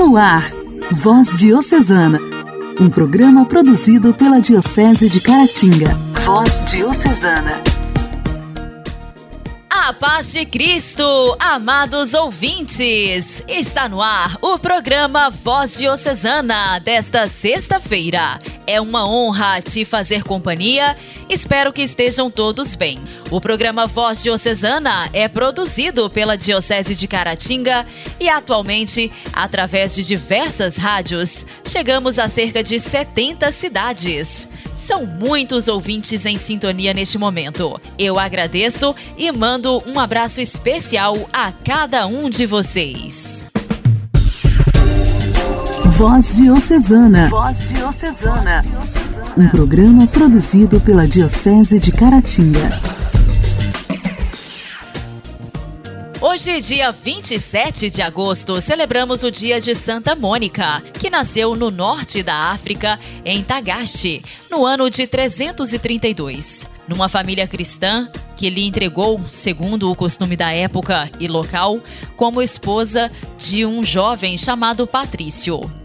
No ar, Voz Diocesana, um programa produzido pela Diocese de Caratinga. Voz Diocesana. A paz de Cristo, amados ouvintes! Está no ar o programa Voz Diocesana desta sexta-feira. É uma honra te fazer companhia. Espero que estejam todos bem. O programa Voz Diocesana é produzido pela Diocese de Caratinga e atualmente, através de diversas rádios, chegamos a cerca de 70 cidades. São muitos ouvintes em sintonia neste momento. Eu agradeço e mando um abraço especial a cada um de vocês. Voz Diocesana. Voz Diocesana. Um programa produzido pela Diocese de Caratinga. Hoje, dia 27 de agosto, celebramos o dia de Santa Mônica, que nasceu no norte da África, em Tagaste, no ano de 332. Numa família cristã que lhe entregou, segundo o costume da época e local, como esposa de um jovem chamado Patrício.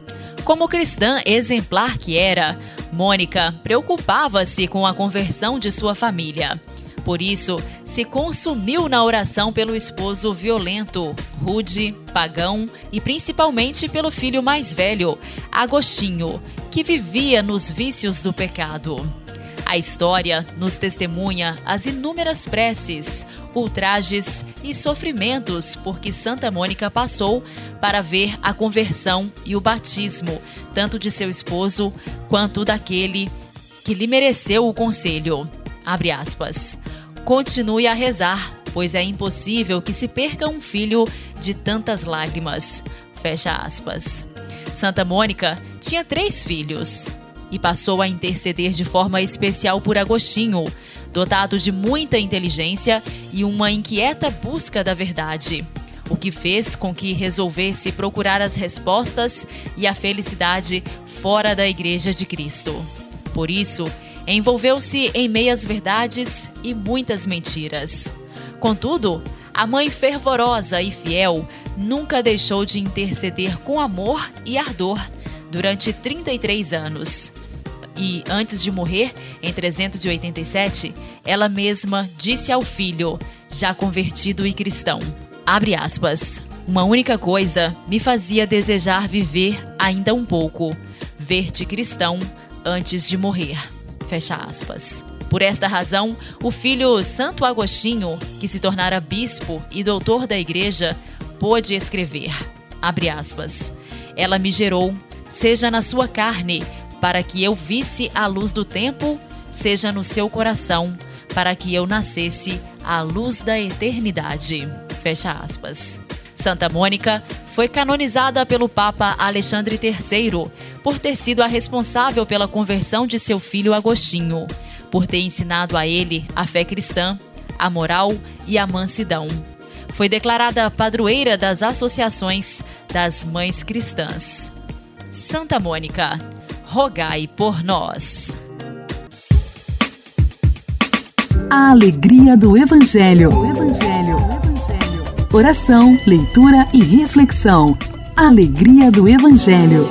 Como cristã exemplar que era, Mônica preocupava-se com a conversão de sua família. Por isso, se consumiu na oração pelo esposo violento, rude, pagão e principalmente pelo filho mais velho, Agostinho, que vivia nos vícios do pecado. A história nos testemunha as inúmeras preces, ultrajes e sofrimentos por que Santa Mônica passou para ver a conversão e o batismo, tanto de seu esposo quanto daquele que lhe mereceu o conselho. Abre aspas. Continue a rezar, pois é impossível que se perca um filho de tantas lágrimas. Fecha aspas. Santa Mônica tinha três filhos e passou a interceder de forma especial por Agostinho, dotado de muita inteligência e uma inquieta busca da verdade, o que fez com que resolvesse procurar as respostas e a felicidade fora da Igreja de Cristo. Por isso, envolveu-se em meias verdades e muitas mentiras. Contudo, a mãe fervorosa e fiel nunca deixou de interceder com amor e ardor durante 33 anos. E antes de morrer, em 387, ela mesma disse ao filho, já convertido e cristão: abre aspas. Uma única coisa me fazia desejar viver ainda um pouco, ver-te cristão antes de morrer. Fecha aspas. Por esta razão, o filho Santo Agostinho, que se tornara bispo e doutor da igreja, pôde escrever, abre aspas, ela me gerou, seja na sua carne, para que eu visse a luz do tempo, seja no seu coração, para que eu nascesse à luz da eternidade. Fecha aspas. Santa Mônica foi canonizada pelo Papa Alexandre III por ter sido a responsável pela conversão de seu filho Agostinho, por ter ensinado a ele a fé cristã, a moral e a mansidão. Foi declarada padroeira das associações das mães cristãs. Santa Mônica, rogai por nós. A alegria do Evangelho. O Evangelho. O Evangelho. Oração, leitura e reflexão. Alegria do Evangelho.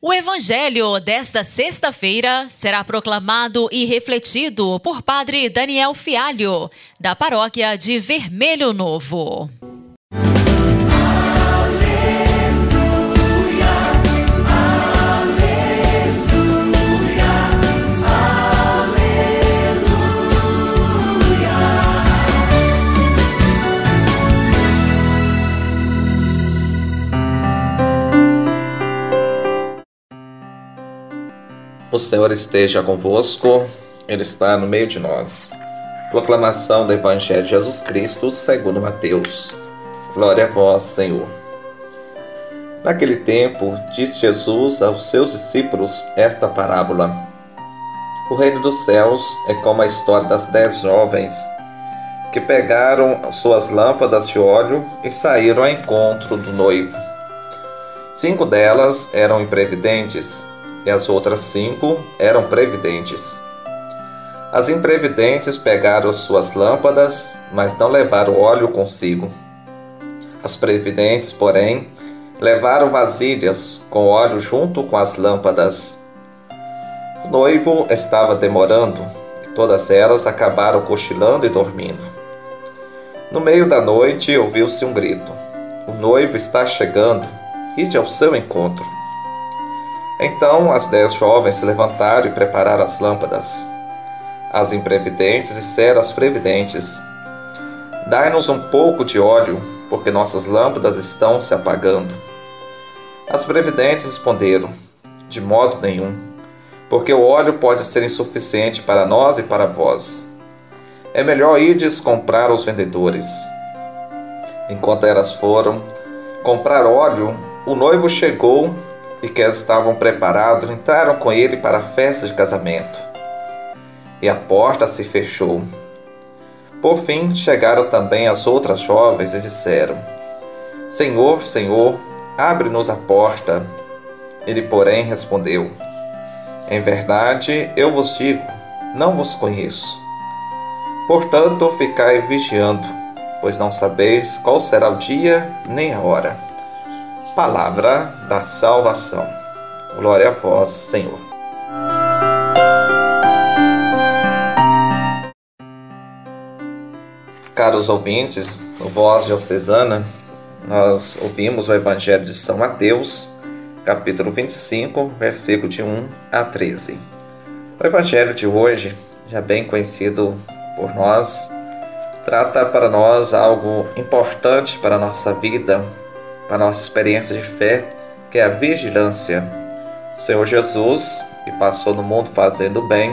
O Evangelho desta sexta-feira será proclamado e refletido por Padre Daniel Fialho, da paróquia de Vermelho Novo. O Senhor esteja convosco, Ele está no meio de nós. Proclamação do Evangelho de Jesus Cristo segundo Mateus. Glória a vós, Senhor. Naquele tempo, disse Jesus aos seus discípulos esta parábola. O reino dos céus é como a história das dez jovens que pegaram suas lâmpadas de óleo e saíram ao encontro do noivo. Cinco delas eram imprevidentes e as outras cinco eram previdentes. As imprevidentes pegaram suas lâmpadas, mas não levaram óleo consigo. As previdentes, porém, Levaram vasilhas com óleo junto com as lâmpadas. O noivo estava demorando e todas elas acabaram cochilando e dormindo. No meio da noite ouviu-se um grito: O noivo está chegando, ide ao seu encontro. Então as dez jovens se levantaram e prepararam as lâmpadas. As imprevidentes disseram aos previdentes: Dai-nos um pouco de óleo, porque nossas lâmpadas estão se apagando. As previdentes responderam: De modo nenhum, porque o óleo pode ser insuficiente para nós e para vós. É melhor ides comprar aos vendedores. Enquanto elas foram comprar óleo, o noivo chegou e que estavam preparados entraram com ele para a festa de casamento. E a porta se fechou. Por fim, chegaram também as outras jovens e disseram: Senhor, Senhor, abre-nos a porta. Ele, porém, respondeu: Em verdade, eu vos digo, não vos conheço. Portanto, ficai vigiando, pois não sabeis qual será o dia nem a hora. Palavra da salvação. Glória a vós, Senhor. Caros ouvintes, no Voz Diocesana, nós ouvimos o Evangelho de São Mateus, capítulo 25, versículo de 1 a 13. O Evangelho de hoje, já bem conhecido por nós, trata para nós algo importante para a nossa vida, para a nossa experiência de fé, que é a vigilância. O Senhor Jesus, que passou no mundo fazendo bem,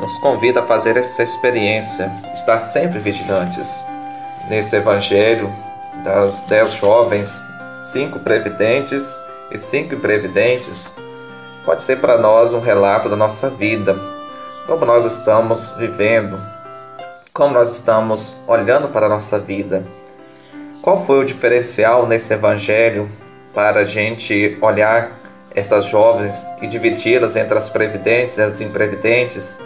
nos convida a fazer essa experiência, estar sempre vigilantes. Nesse evangelho das dez jovens, cinco previdentes e cinco imprevidentes, pode ser para nós um relato da nossa vida, como nós estamos vivendo, como nós estamos olhando para a nossa vida. Qual foi o diferencial nesse evangelho para a gente olhar essas jovens e dividi-las entre as previdentes e as imprevidentes?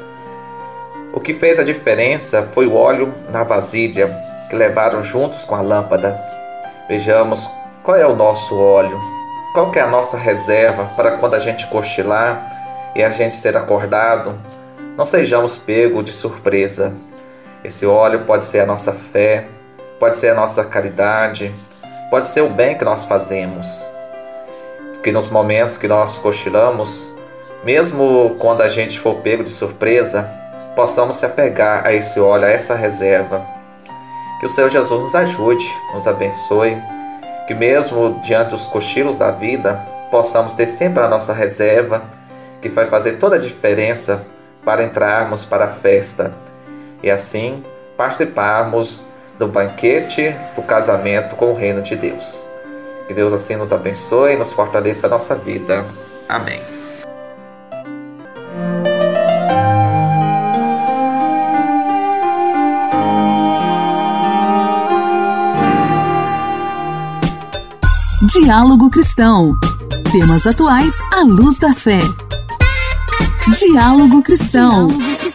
O que fez a diferença foi o óleo na vasilha que levaram juntos com a lâmpada. Vejamos qual é o nosso óleo, qual é a nossa reserva para quando a gente cochilar e a gente ser acordado, não sejamos pego de surpresa. Esse óleo pode ser a nossa fé, pode ser a nossa caridade, pode ser o bem que nós fazemos. Que nos momentos que nós cochilamos, mesmo quando a gente for pego de surpresa, possamos se apegar a esse óleo, a essa reserva. Que o Senhor Jesus nos ajude, nos abençoe, que mesmo diante dos cochilos da vida, possamos ter sempre a nossa reserva, que vai fazer toda a diferença para entrarmos para a festa e assim participarmos do banquete do casamento com o reino de Deus. Que Deus assim nos abençoe e nos fortaleça a nossa vida. Amém. Diálogo Cristão. Temas atuais à luz da fé. Diálogo Cristão. A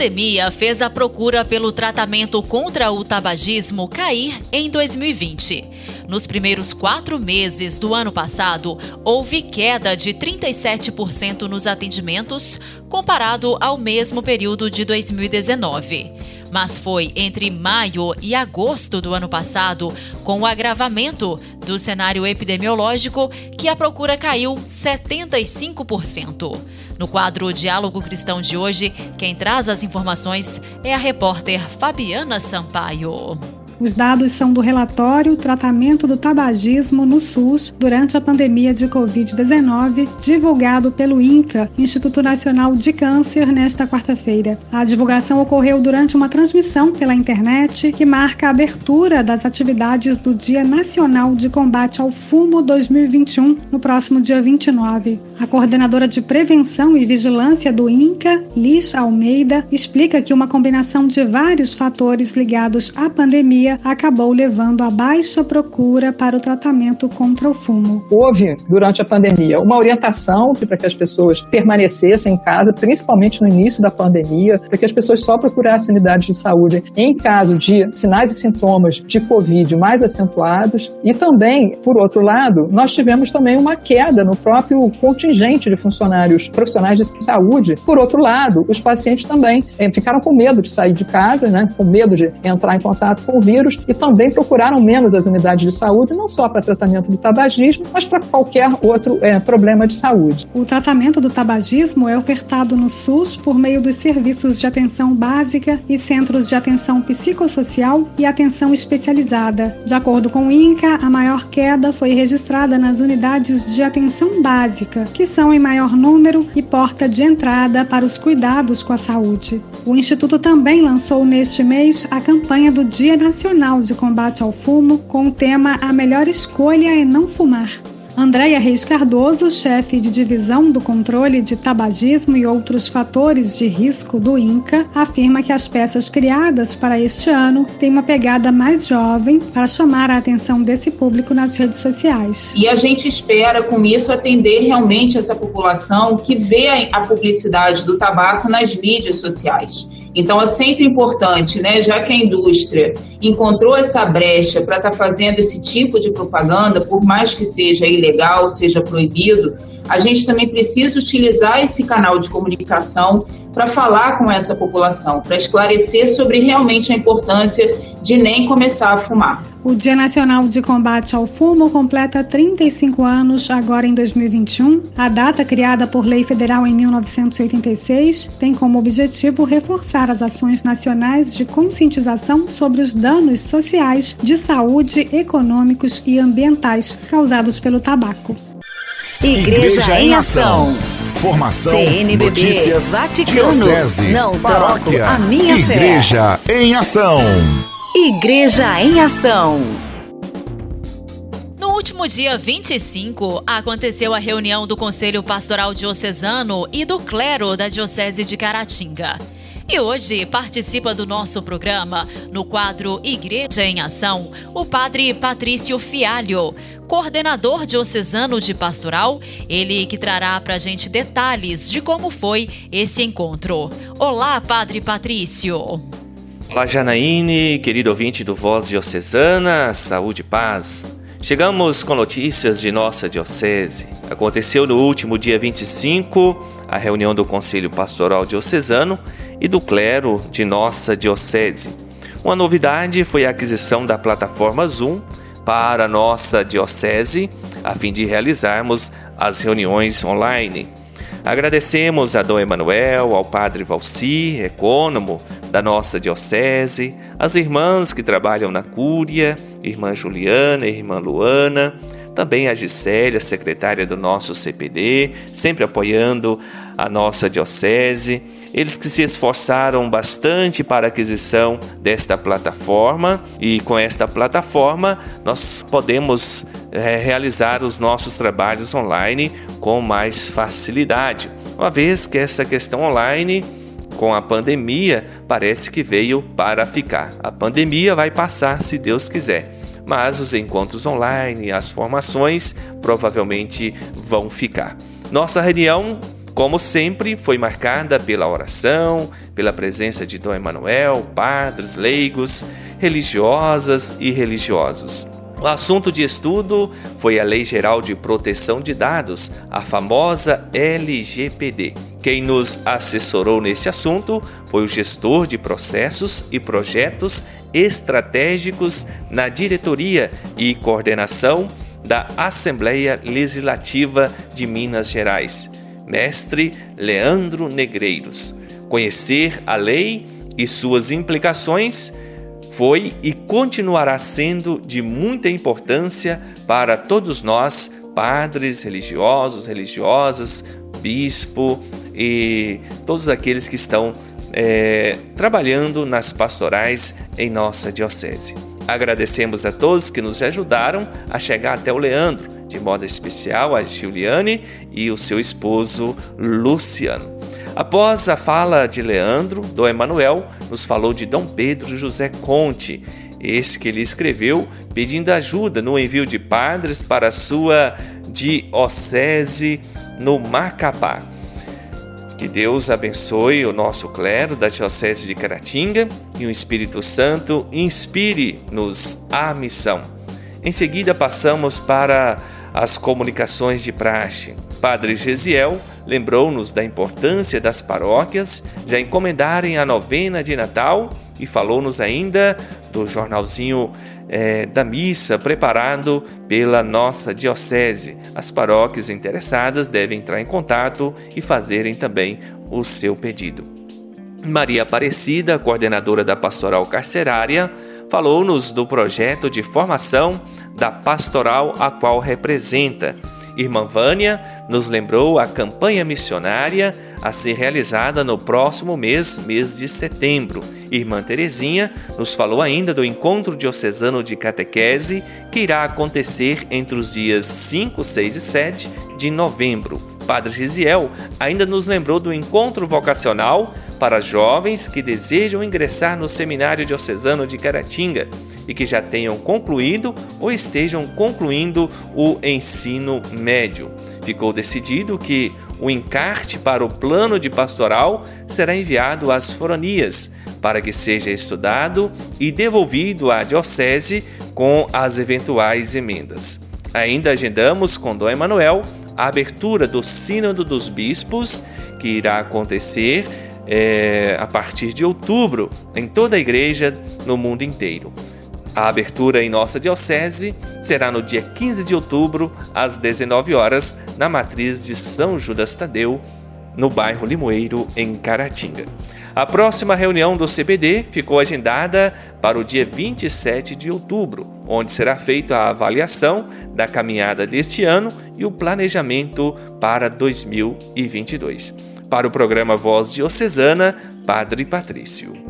pandemia fez a procura pelo tratamento contra o tabagismo cair em 2020. Nos primeiros quatro meses do ano passado, houve queda de 37% nos atendimentos, comparado ao mesmo período de 2019. Mas foi entre maio e agosto do ano passado, com o agravamento do cenário epidemiológico, que a procura caiu 75%. No quadro Diálogo Cristão de hoje, quem traz as informações é a repórter Fabiana Sampaio. Os dados são do relatório Tratamento do Tabagismo no SUS durante a pandemia de Covid-19, divulgado pelo INCA, Instituto Nacional de Câncer, nesta quarta-feira. A divulgação ocorreu durante uma transmissão pela internet que marca a abertura das atividades do Dia Nacional de Combate ao Fumo 2021, no próximo dia 29. A coordenadora de Prevenção e Vigilância do INCA, Liz Almeida, explica que uma combinação de vários fatores ligados à pandemia pandemia acabou levando a baixa procura para o tratamento contra o fumo. Houve, durante a pandemia, uma orientação para que as pessoas permanecessem em casa, principalmente no início da pandemia, para que as pessoas só procurassem unidades de saúde em caso de sinais e sintomas de Covid mais acentuados. E também, por outro lado, nós tivemos também uma queda no próprio contingente de funcionários profissionais de saúde. Por outro lado, os pacientes também eh, ficaram com medo de sair de casa, né, com medo de entrar em contato com o vírus e também procuraram menos as unidades de saúde, não só para tratamento do tabagismo, mas para qualquer outro é, problema de saúde. O tratamento do tabagismo é ofertado no SUS por meio dos serviços de atenção básica e centros de atenção psicossocial e atenção especializada. De acordo com o INCA, a maior queda foi registrada nas unidades de atenção básica, que são em maior número e porta de entrada para os cuidados com a saúde. O Instituto também lançou neste mês a campanha do Dia Nacional de Combate ao Fumo com o tema A Melhor Escolha é Não Fumar. Andréia Reis Cardoso, chefe de divisão do controle de tabagismo e outros fatores de risco do INCA, afirma que as peças criadas para este ano têm uma pegada mais jovem para chamar a atenção desse público nas redes sociais. E a gente espera com isso atender realmente essa população que vê a publicidade do tabaco nas mídias sociais. Então é sempre importante, né, já que a indústria encontrou essa brecha para estar tá fazendo esse tipo de propaganda, por mais que seja ilegal, seja proibido, a gente também precisa utilizar esse canal de comunicação para falar com essa população, para esclarecer sobre realmente a importância de nem começar a fumar. O Dia Nacional de Combate ao Fumo completa 35 anos agora em 2021. A data, criada por lei federal em 1986, tem como objetivo reforçar as ações nacionais de conscientização sobre os danos sociais, de saúde, econômicos e ambientais causados pelo tabaco. Igreja, Igreja em Ação. Formação, CNBB, notícias, Vaticano, diocese, não paróquia, a minha Igreja fé. em Ação. Igreja em Ação. No último dia 25, aconteceu a reunião do Conselho Pastoral Diocesano e do Clero da Diocese de Caratinga. E hoje participa do nosso programa, no quadro Igreja em Ação, o padre Patrício Fialho, coordenador diocesano de pastoral, ele que trará para a gente detalhes de como foi esse encontro. Olá, padre Patrício. Olá, Janaíne, querido ouvinte do Voz Diocesana, saúde e paz. Chegamos com notícias de nossa diocese. Aconteceu no último dia 25 a reunião do Conselho Pastoral Diocesano e do clero de nossa diocese. Uma novidade foi a aquisição da plataforma Zoom para nossa diocese, a fim de realizarmos as reuniões online. Agradecemos a Dom Emanuel, ao Padre Valci, ecônomo da nossa diocese, as irmãs que trabalham na Cúria, irmã Juliana irmã Luana, também a Gisélia, secretária do nosso CPD, sempre apoiando a nossa diocese. Eles que se esforçaram bastante para a aquisição desta plataforma e com esta plataforma nós podemos é, realizar os nossos trabalhos online com mais facilidade. Uma vez que essa questão online com a pandemia parece que veio para ficar. A pandemia vai passar se Deus quiser mas os encontros online, as formações provavelmente vão ficar. Nossa reunião, como sempre, foi marcada pela oração, pela presença de Dom Emanuel, padres, leigos, religiosas e religiosos. O assunto de estudo foi a Lei Geral de Proteção de Dados, a famosa LGPD. Quem nos assessorou nesse assunto foi o gestor de processos e projetos estratégicos na diretoria e coordenação da Assembleia Legislativa de Minas Gerais, mestre Leandro Negreiros. Conhecer a lei e suas implicações foi e continuará sendo de muita importância para todos nós, padres, religiosos, religiosas, bispo e todos aqueles que estão é, trabalhando nas pastorais em nossa diocese. Agradecemos a todos que nos ajudaram a chegar até o Leandro, de modo especial a Juliane e o seu esposo Luciano. Após a fala de Leandro, Dom Emanuel nos falou de Dom Pedro José Conte esse que ele escreveu pedindo ajuda no envio de padres para a sua diocese no Macapá. Que Deus abençoe o nosso clero da Diocese de Caratinga e o Espírito Santo inspire-nos à missão. Em seguida, passamos para as comunicações de praxe. Padre Gesiel lembrou-nos da importância das paróquias já encomendarem a novena de Natal e falou-nos ainda do jornalzinho é, da missa preparado pela nossa diocese. As paróquias interessadas devem entrar em contato e fazerem também o seu pedido. Maria Aparecida, coordenadora da Pastoral Carcerária, falou-nos do projeto de formação da pastoral a qual representa. Irmã Vânia nos lembrou a campanha missionária a ser realizada no próximo mês, mês de setembro. Irmã Terezinha nos falou ainda do encontro diocesano de catequese que irá acontecer entre os dias 5, 6 e 7 de novembro. Padre Gisiel ainda nos lembrou do encontro vocacional para jovens que desejam ingressar no Seminário Diocesano de Caratinga e que já tenham concluído ou estejam concluindo o ensino médio. Ficou decidido que o encarte para o plano de pastoral será enviado às foranias para que seja estudado e devolvido à diocese com as eventuais emendas. Ainda agendamos com Dom Emanuel a abertura do Sínodo dos Bispos, que irá acontecer é, a partir de outubro em toda a igreja no mundo inteiro. A abertura em nossa diocese será no dia 15 de outubro, às 19 horas, na matriz de São Judas Tadeu, no bairro Limoeiro, em Caratinga. A próxima reunião do CBD ficou agendada para o dia 27 de outubro, onde será feita a avaliação da caminhada deste ano e o planejamento para 2022. Para o programa Voz Diocesana, Padre Patrício.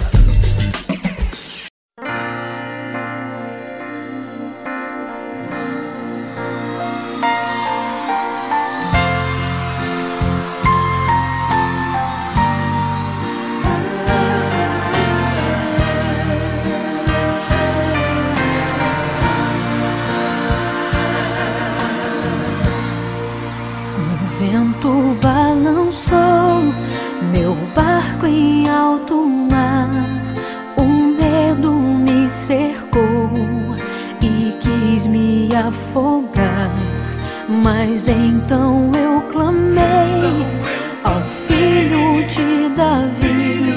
balançou meu barco em alto mar. O medo me cercou e quis me afogar. Mas então eu clamei ao filho de Davi.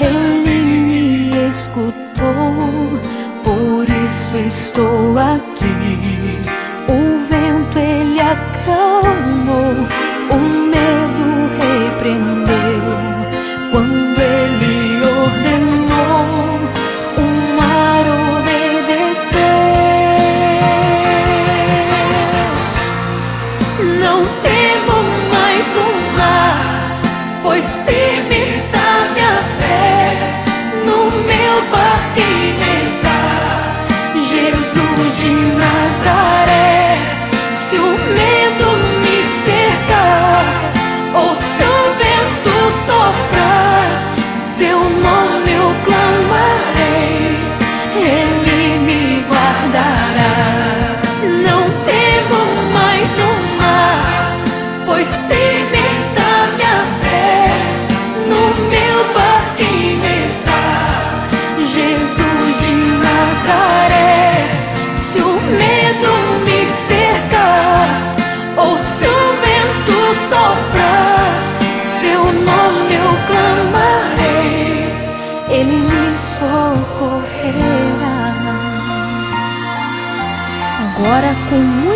Ele me escutou, por isso estou aqui.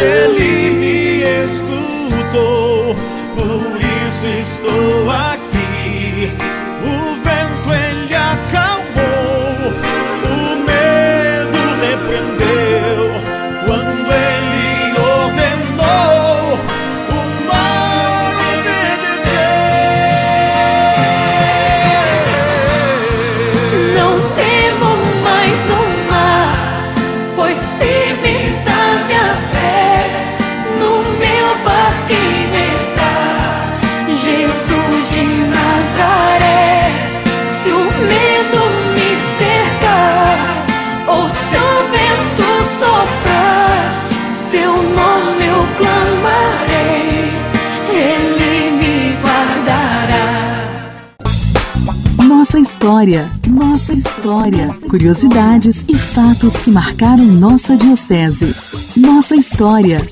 Ele me escutou, por isso estou aqui. Nossa história. Curiosidades e fatos que marcaram nossa Diocese. Nossa história.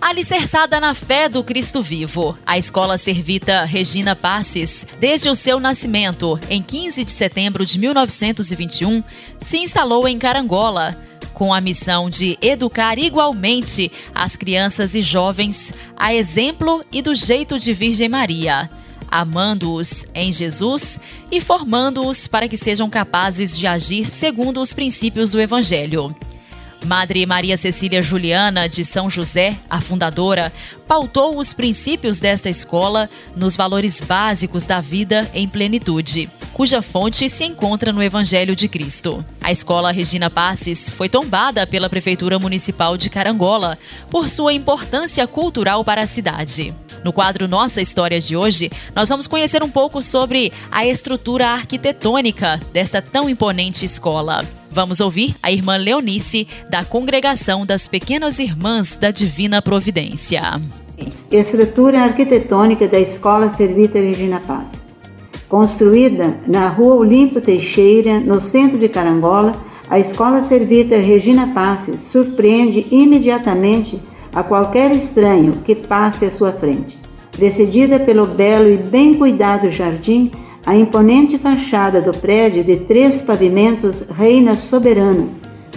Alicerçada na fé do Cristo vivo, a Escola Servita Regina Passes, desde o seu nascimento, em 15 de setembro de 1921, se instalou em Carangola, com a missão de educar igualmente as crianças e jovens a exemplo e do jeito de Virgem Maria, amando-os em Jesus e formando-os para que sejam capazes de agir segundo os princípios do Evangelho. Madre Maria Cecília Juliana de São José, a fundadora, pautou os princípios desta escola nos valores básicos da vida em plenitude, cuja fonte se encontra no Evangelho de Cristo. A escola Regina Passes foi tombada pela Prefeitura Municipal de Carangola por sua importância cultural para a cidade. No quadro Nossa História de hoje, nós vamos conhecer um pouco sobre a estrutura arquitetônica desta tão imponente escola. Vamos ouvir a irmã Leonice, da Congregação das Pequenas Irmãs da Divina Providência. Estrutura arquitetônica da Escola Servita Regina Paz. Construída na Rua Olimpo Teixeira, no centro de Carangola, a Escola Servita Regina Passes surpreende imediatamente a qualquer estranho que passe à sua frente. Precedida pelo belo e bem cuidado jardim, a imponente fachada do prédio de três pavimentos reina soberana,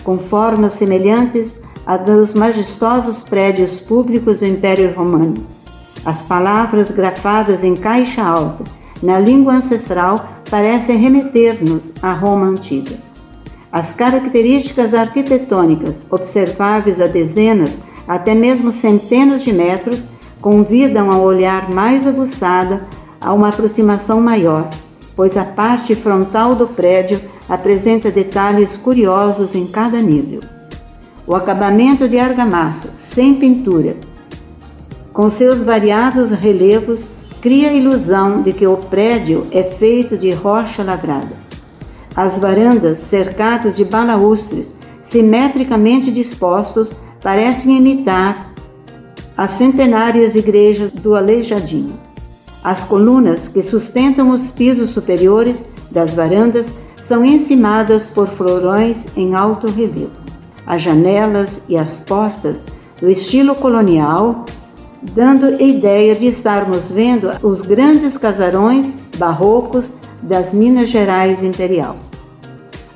com formas semelhantes à dos majestosos prédios públicos do Império Romano. As palavras grafadas em caixa alta, na língua ancestral, parecem remeter-nos à Roma antiga. As características arquitetônicas observáveis a dezenas, até mesmo centenas de metros, convidam ao olhar mais aguçado a uma aproximação maior, pois a parte frontal do prédio apresenta detalhes curiosos em cada nível. O acabamento de argamassa, sem pintura, com seus variados relevos, cria a ilusão de que o prédio é feito de rocha lavrada. As varandas, cercadas de balaustres, simetricamente dispostos, parecem imitar as centenárias igrejas do Aleijadinho. As colunas que sustentam os pisos superiores das varandas são encimadas por florões em alto relevo. As janelas e as portas do estilo colonial, dando a ideia de estarmos vendo os grandes casarões barrocos das Minas Gerais imperial.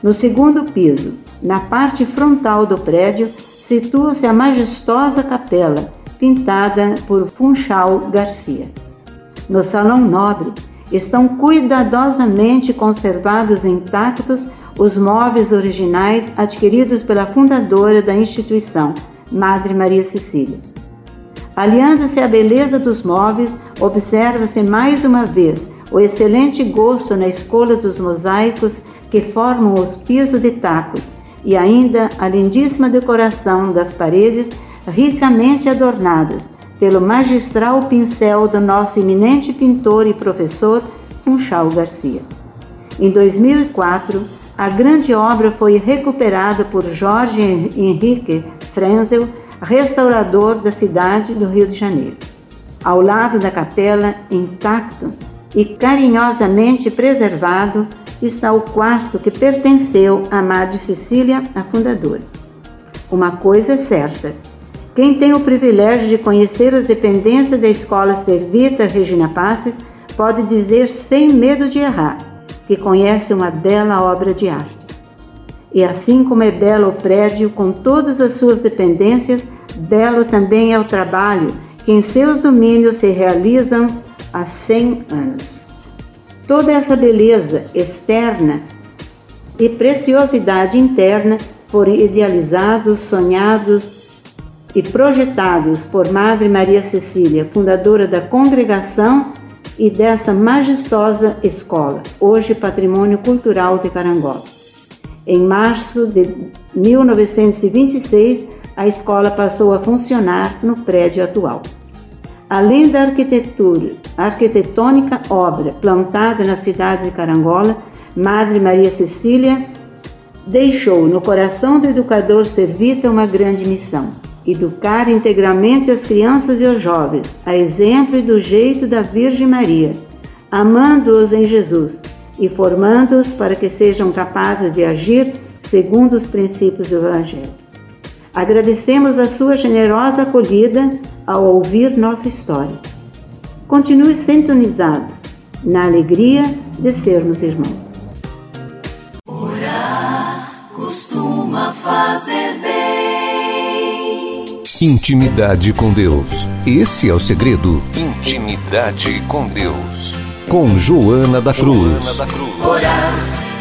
No segundo piso, na parte frontal do prédio, situa-se a majestosa capela, pintada por Funchal Garcia. No Salão Nobre estão cuidadosamente conservados intactos os móveis originais adquiridos pela fundadora da instituição, Madre Maria Cecília. Aliando-se à beleza dos móveis, observa-se mais uma vez o excelente gosto na escolha dos mosaicos que formam os pisos de tacos e ainda a lindíssima decoração das paredes ricamente adornadas pelo magistral pincel do nosso eminente pintor e professor Funchal Garcia. Em 2004, a grande obra foi recuperada por Jorge Henrique Frenzel, restaurador da cidade do Rio de Janeiro. Ao lado da capela, intacto e carinhosamente preservado, está o quarto que pertenceu à Madre Cecília, a fundadora. Uma coisa é certa: quem tem o privilégio de conhecer as dependências da Escola Servita Regina Passes pode dizer sem medo de errar que conhece uma bela obra de arte. E assim como é belo o prédio com todas as suas dependências, belo também é o trabalho que em seus domínios se realizam há 100 anos. Toda essa beleza externa e preciosidade interna foram idealizados, sonhados e projetados por Madre Maria Cecília, fundadora da congregação e dessa majestosa escola, hoje patrimônio cultural de Carangola. Em março de 1926, a escola passou a funcionar no prédio atual. Além da arquitetura, arquitetônica obra plantada na cidade de Carangola, Madre Maria Cecília deixou no coração do educador servita uma grande missão: educar integralmente as crianças e os jovens, a exemplo e do jeito da Virgem Maria, amando-os em Jesus e formando-os para que sejam capazes de agir segundo os princípios do Evangelho. Agradecemos a sua generosa acolhida ao ouvir nossa história. Continue sintonizados na alegria de sermos irmãos. Intimidade com Deus. Esse é o segredo. Intimidade com Deus. Com Joana da Cruz. Joana da Cruz. Orar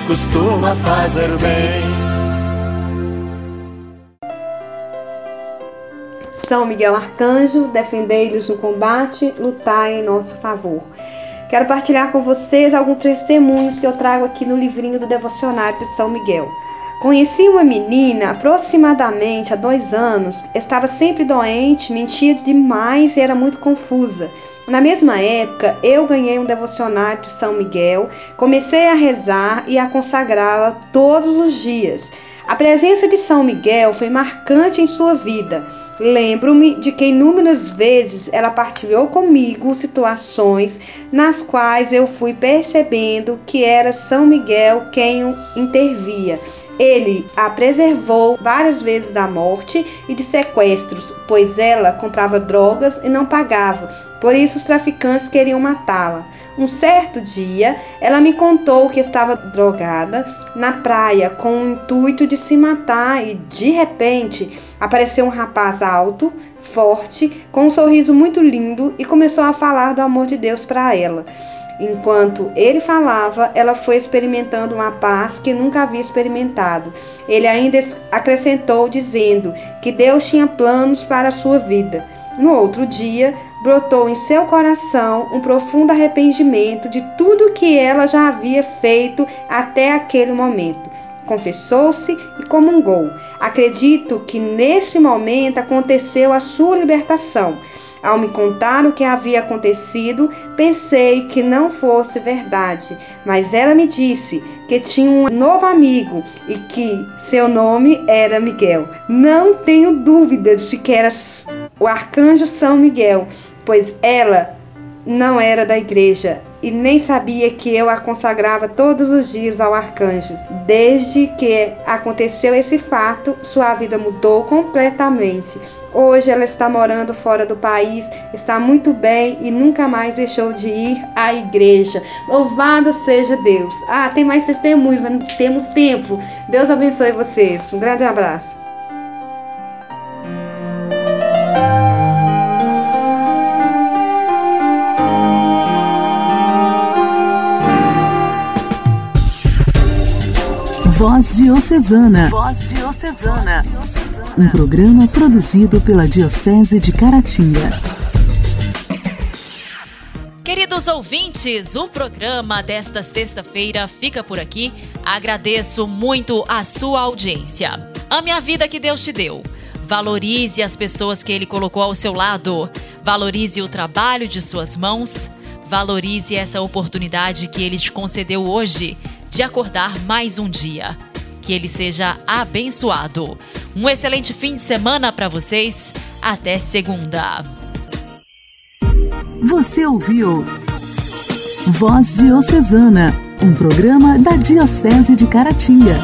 costuma fazer bem. São Miguel Arcanjo, defendei-nos no combate, lutai em nosso favor. Quero partilhar com vocês alguns testemunhos que eu trago aqui no livrinho do Devocionário de São Miguel. Conheci uma menina aproximadamente há dois anos, estava sempre doente, mentia demais e era muito confusa. Na mesma época, eu ganhei um devocionário de São Miguel, comecei a rezar e a consagrá-la todos os dias. A presença de São Miguel foi marcante em sua vida. Lembro-me de que inúmeras vezes ela partilhou comigo situações nas quais eu fui percebendo que era São Miguel quem intervia. Ele a preservou várias vezes da morte e de sequestros, pois ela comprava drogas e não pagava. Por isso os traficantes queriam matá-la. Um certo dia, ela me contou que estava drogada na praia com o intuito de se matar e de repente apareceu um rapaz alto, forte, com um sorriso muito lindo e começou a falar do amor de Deus para ela. Enquanto ele falava, ela foi experimentando uma paz que nunca havia experimentado. Ele ainda acrescentou dizendo que Deus tinha planos para a sua vida. No outro dia, brotou em seu coração um profundo arrependimento de tudo que ela já havia feito até aquele momento. Confessou-se e comungou. Acredito que nesse momento aconteceu a sua libertação. Ao me contar o que havia acontecido, pensei que não fosse verdade, mas ela me disse que tinha um novo amigo e que seu nome era Miguel. Não tenho dúvidas de que era o arcanjo São Miguel, pois ela não era da igreja e nem sabia que eu a consagrava todos os dias ao arcanjo. Desde que aconteceu esse fato, sua vida mudou completamente. Hoje ela está morando fora do país, está muito bem e nunca mais deixou de ir à igreja. Louvado seja Deus. Ah, tem mais testemunhos, mas não temos tempo. Deus abençoe vocês. Um grande abraço. Voz Diocesana. Voz Diocesana. Um programa produzido pela Diocese de Caratinga. Queridos ouvintes, o programa desta sexta-feira fica por aqui. Agradeço muito a sua audiência. Ame a vida que Deus te deu. Valorize as pessoas que Ele colocou ao seu lado. Valorize o trabalho de suas mãos. Valorize essa oportunidade que Ele te concedeu hoje de acordar mais um dia. Que ele seja abençoado. Um excelente fim de semana para vocês. Até segunda. Você ouviu Voz Diocesana, um programa da Diocese de Caratinga.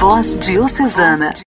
Voz Diocesana.